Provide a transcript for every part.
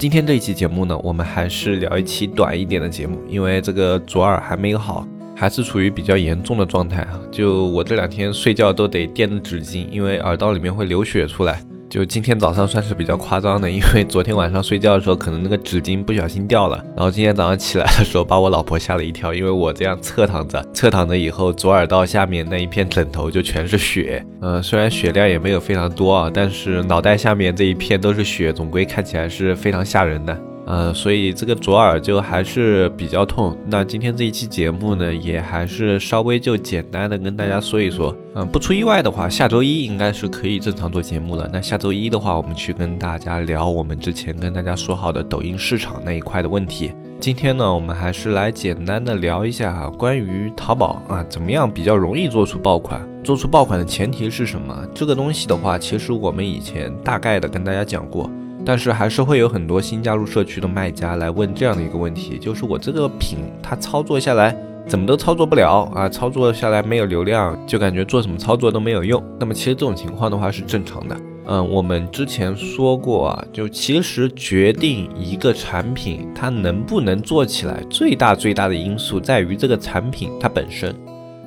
今天这一期节目呢，我们还是聊一期短一点的节目，因为这个左耳还没有好，还是处于比较严重的状态啊。就我这两天睡觉都得垫着纸巾，因为耳道里面会流血出来。就今天早上算是比较夸张的，因为昨天晚上睡觉的时候，可能那个纸巾不小心掉了，然后今天早上起来的时候，把我老婆吓了一跳，因为我这样侧躺着，侧躺着以后，左耳道下面那一片枕头就全是血，嗯，虽然血量也没有非常多啊，但是脑袋下面这一片都是血，总归看起来是非常吓人的。呃，所以这个左耳就还是比较痛。那今天这一期节目呢，也还是稍微就简单的跟大家说一说。嗯，不出意外的话，下周一应该是可以正常做节目了。那下周一的话，我们去跟大家聊我们之前跟大家说好的抖音市场那一块的问题。今天呢，我们还是来简单的聊一下，关于淘宝啊，怎么样比较容易做出爆款？做出爆款的前提是什么？这个东西的话，其实我们以前大概的跟大家讲过。但是还是会有很多新加入社区的卖家来问这样的一个问题，就是我这个品它操作下来怎么都操作不了啊，操作下来没有流量，就感觉做什么操作都没有用。那么其实这种情况的话是正常的。嗯，我们之前说过啊，就其实决定一个产品它能不能做起来，最大最大的因素在于这个产品它本身。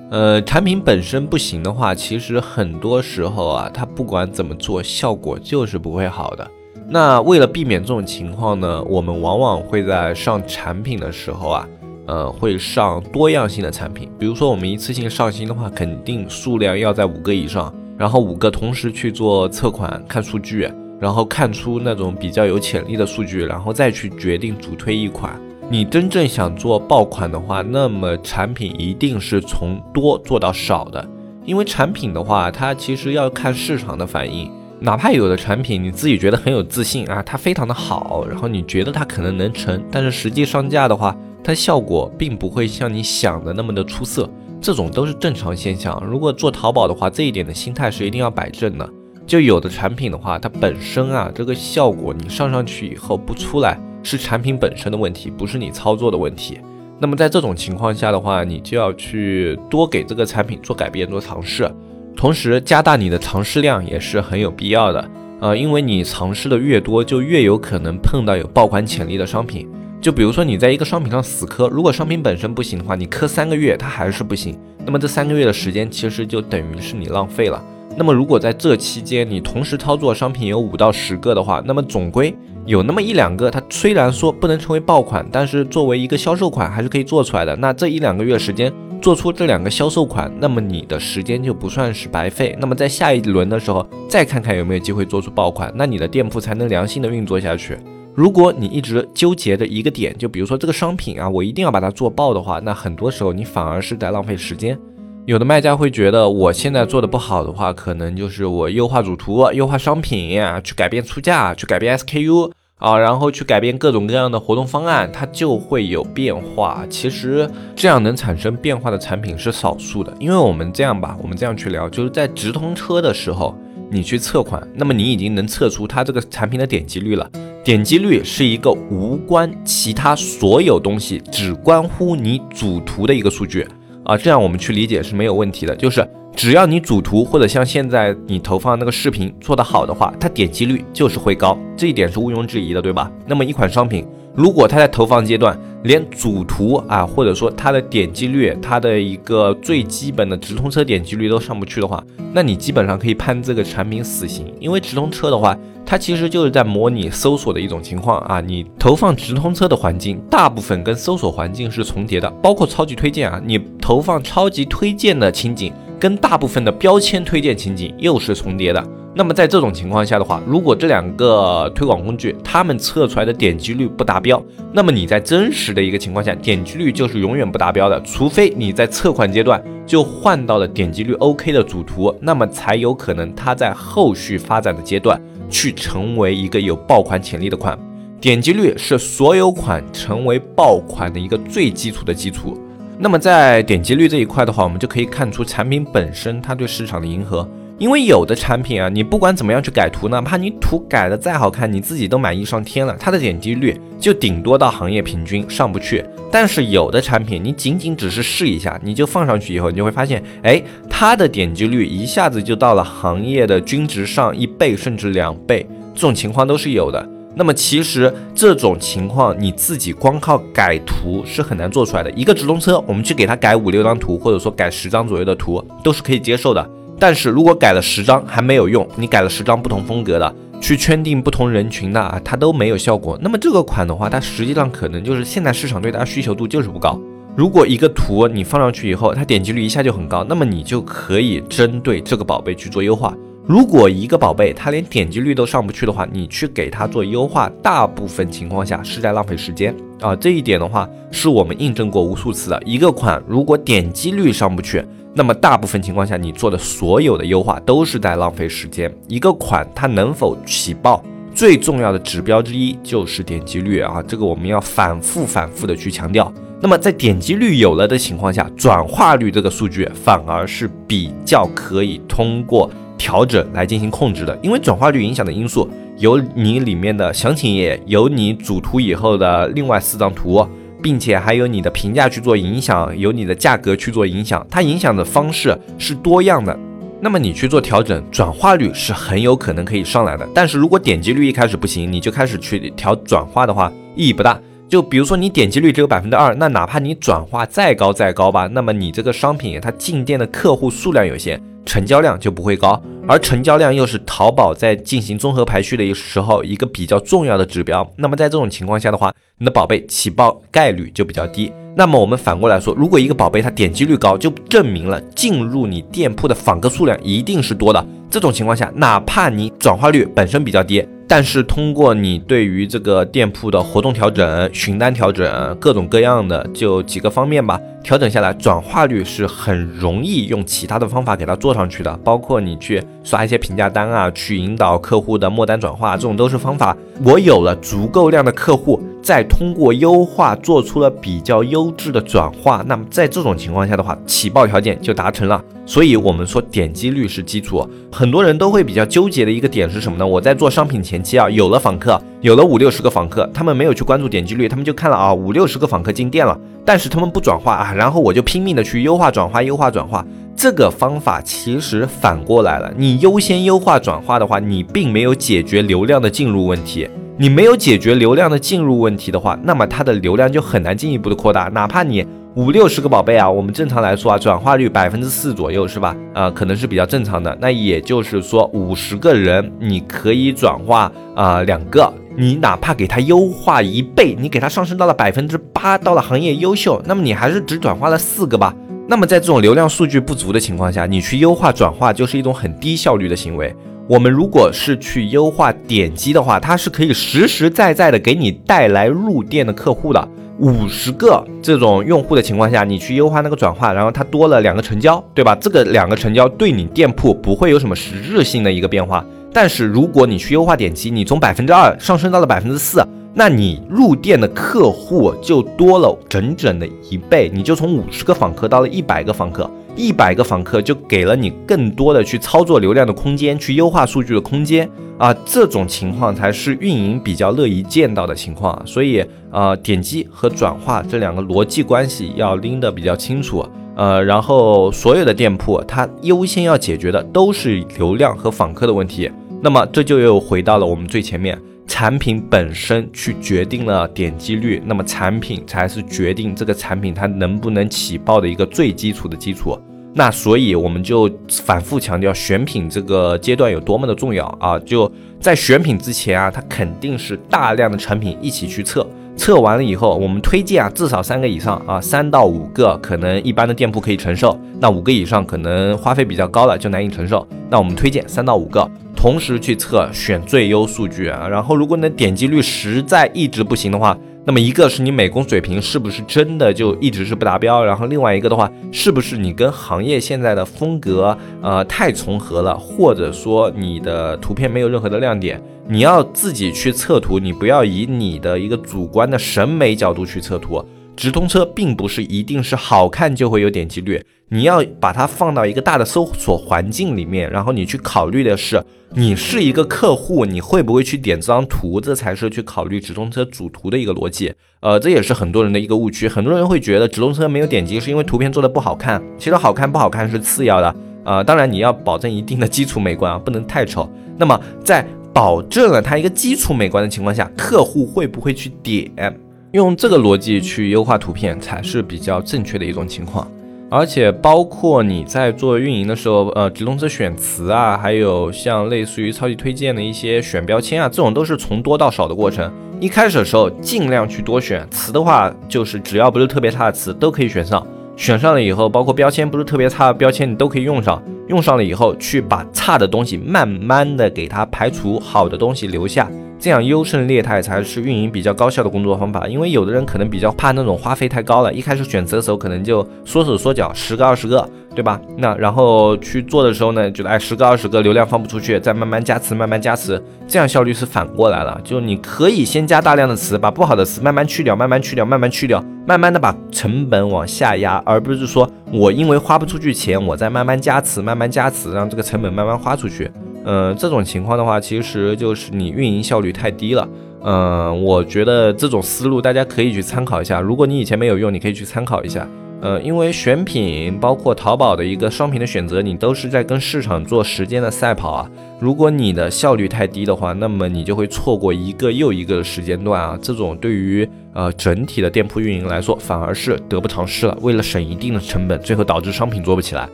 呃，产品本身不行的话，其实很多时候啊，它不管怎么做，效果就是不会好的。那为了避免这种情况呢，我们往往会在上产品的时候啊，呃，会上多样性的产品。比如说我们一次性上新的话，肯定数量要在五个以上，然后五个同时去做测款、看数据，然后看出那种比较有潜力的数据，然后再去决定主推一款。你真正想做爆款的话，那么产品一定是从多做到少的，因为产品的话，它其实要看市场的反应。哪怕有的产品你自己觉得很有自信啊，它非常的好，然后你觉得它可能能成，但是实际上架的话，它效果并不会像你想的那么的出色，这种都是正常现象。如果做淘宝的话，这一点的心态是一定要摆正的。就有的产品的话，它本身啊，这个效果你上上去以后不出来，是产品本身的问题，不是你操作的问题。那么在这种情况下的话，你就要去多给这个产品做改变、做尝试。同时加大你的尝试量也是很有必要的，呃，因为你尝试的越多，就越有可能碰到有爆款潜力的商品。就比如说你在一个商品上死磕，如果商品本身不行的话，你磕三个月它还是不行，那么这三个月的时间其实就等于是你浪费了。那么如果在这期间你同时操作商品有五到十个的话，那么总归有那么一两个，它虽然说不能成为爆款，但是作为一个销售款还是可以做出来的。那这一两个月时间。做出这两个销售款，那么你的时间就不算是白费。那么在下一轮的时候，再看看有没有机会做出爆款，那你的店铺才能良性的运作下去。如果你一直纠结的一个点，就比如说这个商品啊，我一定要把它做爆的话，那很多时候你反而是在浪费时间。有的卖家会觉得，我现在做的不好的话，可能就是我优化主图、优化商品啊，去改变出价、去改变 SKU。啊，然后去改变各种各样的活动方案，它就会有变化。其实这样能产生变化的产品是少数的，因为我们这样吧，我们这样去聊，就是在直通车的时候，你去测款，那么你已经能测出它这个产品的点击率了。点击率是一个无关其他所有东西，只关乎你主图的一个数据啊。这样我们去理解是没有问题的，就是。只要你主图或者像现在你投放那个视频做得好的话，它点击率就是会高，这一点是毋庸置疑的，对吧？那么一款商品，如果它在投放阶段连主图啊，或者说它的点击率，它的一个最基本的直通车点击率都上不去的话，那你基本上可以判这个产品死刑，因为直通车的话，它其实就是在模拟搜索的一种情况啊。你投放直通车的环境，大部分跟搜索环境是重叠的，包括超级推荐啊，你投放超级推荐的情景。跟大部分的标签推荐情景又是重叠的。那么在这种情况下的话，如果这两个推广工具它们测出来的点击率不达标，那么你在真实的一个情况下，点击率就是永远不达标的。除非你在测款阶段就换到了点击率 OK 的主图，那么才有可能它在后续发展的阶段去成为一个有爆款潜力的款。点击率是所有款成为爆款的一个最基础的基础。那么在点击率这一块的话，我们就可以看出产品本身它对市场的迎合。因为有的产品啊，你不管怎么样去改图，哪怕你图改的再好看，你自己都满意上天了，它的点击率就顶多到行业平均上不去。但是有的产品，你仅仅只是试一下，你就放上去以后，你就会发现，哎，它的点击率一下子就到了行业的均值上一倍甚至两倍，这种情况都是有的。那么其实这种情况你自己光靠改图是很难做出来的。一个直通车，我们去给它改五六张图，或者说改十张左右的图，都是可以接受的。但是如果改了十张还没有用，你改了十张不同风格的，去圈定不同人群的啊，它都没有效果。那么这个款的话，它实际上可能就是现在市场对它需求度就是不高。如果一个图你放上去以后，它点击率一下就很高，那么你就可以针对这个宝贝去做优化。如果一个宝贝它连点击率都上不去的话，你去给它做优化，大部分情况下是在浪费时间啊。这一点的话，是我们印证过无数次的。一个款如果点击率上不去，那么大部分情况下，你做的所有的优化都是在浪费时间。一个款它能否起爆，最重要的指标之一就是点击率啊，这个我们要反复反复的去强调。那么在点击率有了的情况下，转化率这个数据反而是比较可以通过调整来进行控制的，因为转化率影响的因素有你里面的详情页，有你主图以后的另外四张图。并且还有你的评价去做影响，有你的价格去做影响，它影响的方式是多样的。那么你去做调整，转化率是很有可能可以上来的。但是如果点击率一开始不行，你就开始去调转化的话，意义不大。就比如说你点击率只有百分之二，那哪怕你转化再高再高吧，那么你这个商品它进店的客户数量有限。成交量就不会高，而成交量又是淘宝在进行综合排序的一时候一个比较重要的指标。那么在这种情况下的话，你的宝贝起爆概率就比较低。那么我们反过来说，如果一个宝贝它点击率高，就证明了进入你店铺的访客数量一定是多的。这种情况下，哪怕你转化率本身比较低。但是通过你对于这个店铺的活动调整、询单调整，各种各样的就几个方面吧，调整下来，转化率是很容易用其他的方法给它做上去的，包括你去刷一些评价单啊，去引导客户的末单转化，这种都是方法。我有了足够量的客户。再通过优化做出了比较优质的转化，那么在这种情况下的话，起爆条件就达成了。所以，我们说点击率是基础。很多人都会比较纠结的一个点是什么呢？我在做商品前期啊，有了访客，有了五六十个访客，他们没有去关注点击率，他们就看了啊五六十个访客进店了，但是他们不转化啊，然后我就拼命的去优化转化，优化转化。这个方法其实反过来了，你优先优化转化的话，你并没有解决流量的进入问题。你没有解决流量的进入问题的话，那么它的流量就很难进一步的扩大。哪怕你五六十个宝贝啊，我们正常来说啊，转化率百分之四左右是吧？啊，可能是比较正常的。那也就是说，五十个人你可以转化啊两个，你哪怕给它优化一倍，你给它上升到了百分之八，到了行业优秀，那么你还是只转化了四个吧？那么在这种流量数据不足的情况下，你去优化转化就是一种很低效率的行为。我们如果是去优化点击的话，它是可以实实在在的给你带来入店的客户的。五十个这种用户的情况下，你去优化那个转化，然后它多了两个成交，对吧？这个两个成交对你店铺不会有什么实质性的一个变化。但是如果你去优化点击，你从百分之二上升到了百分之四，那你入店的客户就多了整整的一倍，你就从五十个访客到了一百个访客。一百个访客就给了你更多的去操作流量的空间，去优化数据的空间啊，这种情况才是运营比较乐意见到的情况。所以，呃，点击和转化这两个逻辑关系要拎得比较清楚。呃，然后所有的店铺它优先要解决的都是流量和访客的问题。那么这就又回到了我们最前面。产品本身去决定了点击率，那么产品才是决定这个产品它能不能起爆的一个最基础的基础。那所以我们就反复强调选品这个阶段有多么的重要啊！就在选品之前啊，它肯定是大量的产品一起去测，测完了以后，我们推荐啊至少三个以上啊，三到五个可能一般的店铺可以承受，那五个以上可能花费比较高了就难以承受。那我们推荐三到五个。同时去测选最优数据啊，然后如果你的点击率实在一直不行的话，那么一个是你美工水平是不是真的就一直是不达标，然后另外一个的话，是不是你跟行业现在的风格呃太重合了，或者说你的图片没有任何的亮点，你要自己去测图，你不要以你的一个主观的审美角度去测图。直通车并不是一定是好看就会有点击率，你要把它放到一个大的搜索环境里面，然后你去考虑的是，你是一个客户，你会不会去点这张图，这才是去考虑直通车主图的一个逻辑。呃，这也是很多人的一个误区，很多人会觉得直通车没有点击是因为图片做的不好看，其实好看不好看是次要的。呃，当然你要保证一定的基础美观啊，不能太丑。那么在保证了它一个基础美观的情况下，客户会不会去点？用这个逻辑去优化图片才是比较正确的一种情况，而且包括你在做运营的时候，呃，直通车选词啊，还有像类似于超级推荐的一些选标签啊，这种都是从多到少的过程。一开始的时候尽量去多选词的话，就是只要不是特别差的词都可以选上。选上了以后，包括标签不是特别差的标签，你都可以用上。用上了以后，去把差的东西慢慢的给它排除，好的东西留下。这样优胜劣汰才是运营比较高效的工作方法，因为有的人可能比较怕那种花费太高了，一开始选择的时候可能就缩手缩脚，十个二十个，对吧？那然后去做的时候呢，觉得哎十个二十个流量放不出去，再慢慢加词，慢慢加词，这样效率是反过来了。就你可以先加大量的词，把不好的词慢慢去掉，慢慢去掉，慢慢去掉，慢慢的把成本往下压，而不是说我因为花不出去钱，我再慢慢加词，慢慢加词，让这个成本慢慢花出去。嗯，这种情况的话，其实就是你运营效率太低了。嗯，我觉得这种思路大家可以去参考一下。如果你以前没有用，你可以去参考一下。呃，因为选品包括淘宝的一个商品的选择，你都是在跟市场做时间的赛跑啊。如果你的效率太低的话，那么你就会错过一个又一个的时间段啊。这种对于呃整体的店铺运营来说，反而是得不偿失了。为了省一定的成本，最后导致商品做不起来。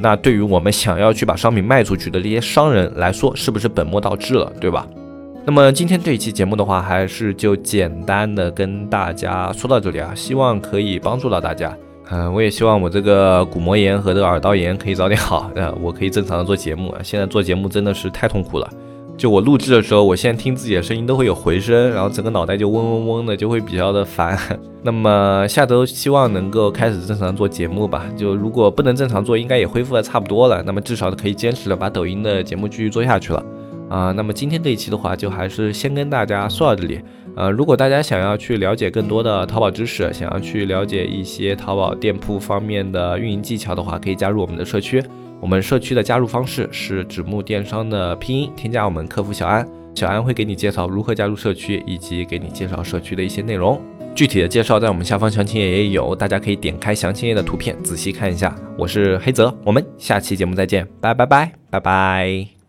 那对于我们想要去把商品卖出去的这些商人来说，是不是本末倒置了，对吧？那么今天这一期节目的话，还是就简单的跟大家说到这里啊，希望可以帮助到大家。嗯，我也希望我这个鼓膜炎和这个耳道炎可以早点好，呃，我可以正常的做节目。现在做节目真的是太痛苦了。就我录制的时候，我现在听自己的声音都会有回声，然后整个脑袋就嗡嗡嗡的，就会比较的烦。那么下周希望能够开始正常做节目吧。就如果不能正常做，应该也恢复的差不多了。那么至少可以坚持的把抖音的节目继续做下去了。啊，那么今天这一期的话，就还是先跟大家说到这里。呃，如果大家想要去了解更多的淘宝知识，想要去了解一些淘宝店铺方面的运营技巧的话，可以加入我们的社区。我们社区的加入方式是纸木电商的拼音，添加我们客服小安，小安会给你介绍如何加入社区，以及给你介绍社区的一些内容。具体的介绍在我们下方详情页也有，大家可以点开详情页的图片仔细看一下。我是黑泽，我们下期节目再见，拜拜拜拜拜。